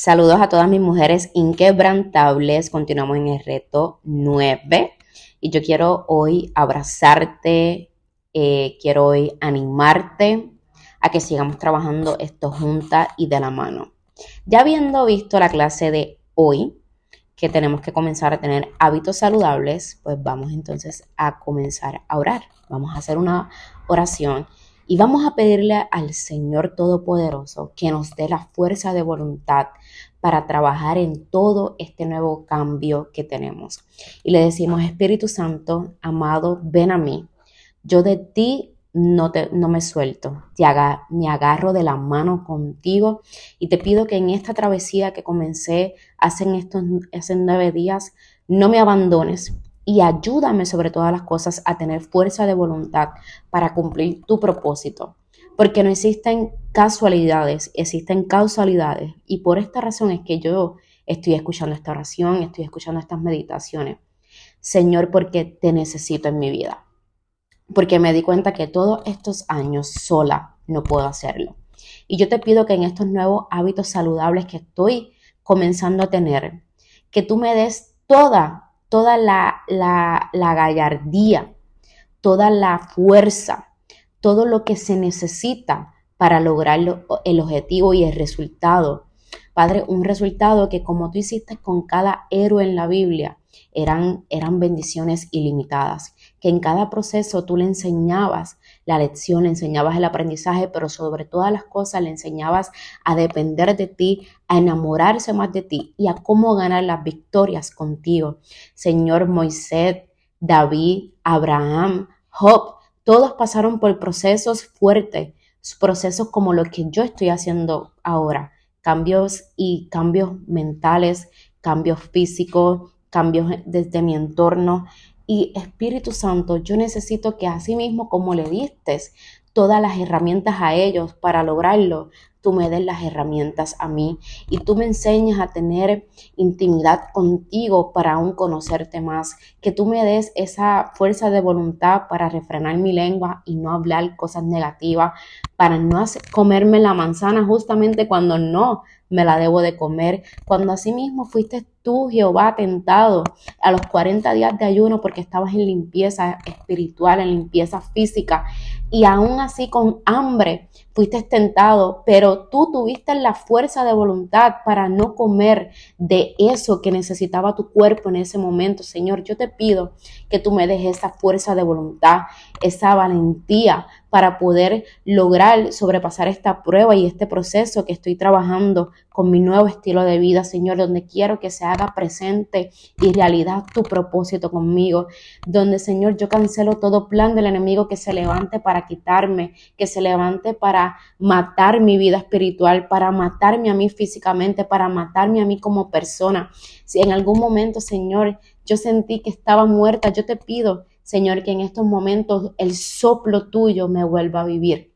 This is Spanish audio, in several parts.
Saludos a todas mis mujeres inquebrantables. Continuamos en el reto 9 y yo quiero hoy abrazarte, eh, quiero hoy animarte a que sigamos trabajando esto juntas y de la mano. Ya habiendo visto la clase de hoy, que tenemos que comenzar a tener hábitos saludables, pues vamos entonces a comenzar a orar. Vamos a hacer una oración y vamos a pedirle al Señor Todopoderoso que nos dé la fuerza de voluntad para trabajar en todo este nuevo cambio que tenemos. Y le decimos, Espíritu Santo, amado, ven a mí. Yo de ti no, te, no me suelto, te me agarro de la mano contigo y te pido que en esta travesía que comencé hace, estos, hace nueve días, no me abandones, y ayúdame sobre todas las cosas a tener fuerza de voluntad para cumplir tu propósito. Porque no existen casualidades, existen causalidades. Y por esta razón es que yo estoy escuchando esta oración, estoy escuchando estas meditaciones. Señor, porque te necesito en mi vida. Porque me di cuenta que todos estos años sola no puedo hacerlo. Y yo te pido que en estos nuevos hábitos saludables que estoy comenzando a tener, que tú me des toda toda la, la, gallardía, toda la fuerza, todo lo que se necesita para lograr el objetivo y el resultado. Padre, un resultado que como tú hiciste con cada héroe en la Biblia, eran, eran bendiciones ilimitadas, que en cada proceso tú le enseñabas la lección, le enseñabas el aprendizaje, pero sobre todas las cosas le enseñabas a depender de ti, a enamorarse más de ti y a cómo ganar las victorias contigo. Señor Moisés, David, Abraham, Job, todos pasaron por procesos fuertes, procesos como los que yo estoy haciendo ahora, cambios y cambios mentales, cambios físicos, cambios desde mi entorno. Y Espíritu Santo, yo necesito que así mismo como le diste todas las herramientas a ellos para lograrlo, tú me des las herramientas a mí y tú me enseñas a tener intimidad contigo para aún conocerte más, que tú me des esa fuerza de voluntad para refrenar mi lengua y no hablar cosas negativas, para no comerme la manzana justamente cuando no me la debo de comer, cuando asimismo fuiste tú, Jehová, tentado a los 40 días de ayuno porque estabas en limpieza espiritual, en limpieza física y aún así con hambre fuiste tentado, pero tú tuviste la fuerza de voluntad para no comer de eso que necesitaba tu cuerpo en ese momento. Señor, yo te pido que tú me dejes esa fuerza de voluntad, esa valentía para poder lograr sobrepasar esta prueba y este proceso que estoy trabajando con mi nuevo estilo de vida, Señor, donde quiero que se haga presente y realidad tu propósito conmigo, donde, Señor, yo cancelo todo plan del enemigo que se levante para quitarme, que se levante para matar mi vida espiritual, para matarme a mí físicamente, para matarme a mí como persona. Si en algún momento, Señor, yo sentí que estaba muerta, yo te pido, Señor, que en estos momentos el soplo tuyo me vuelva a vivir.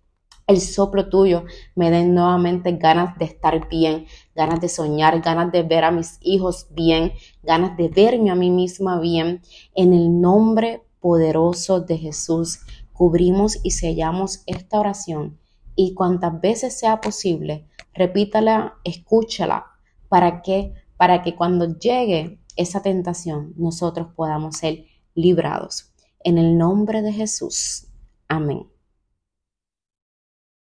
El soplo tuyo me dé nuevamente ganas de estar bien, ganas de soñar, ganas de ver a mis hijos bien, ganas de verme a mí misma bien. En el nombre poderoso de Jesús, cubrimos y sellamos esta oración y cuantas veces sea posible, repítala, escúchala, para que, para que cuando llegue esa tentación nosotros podamos ser librados. En el nombre de Jesús. Amén.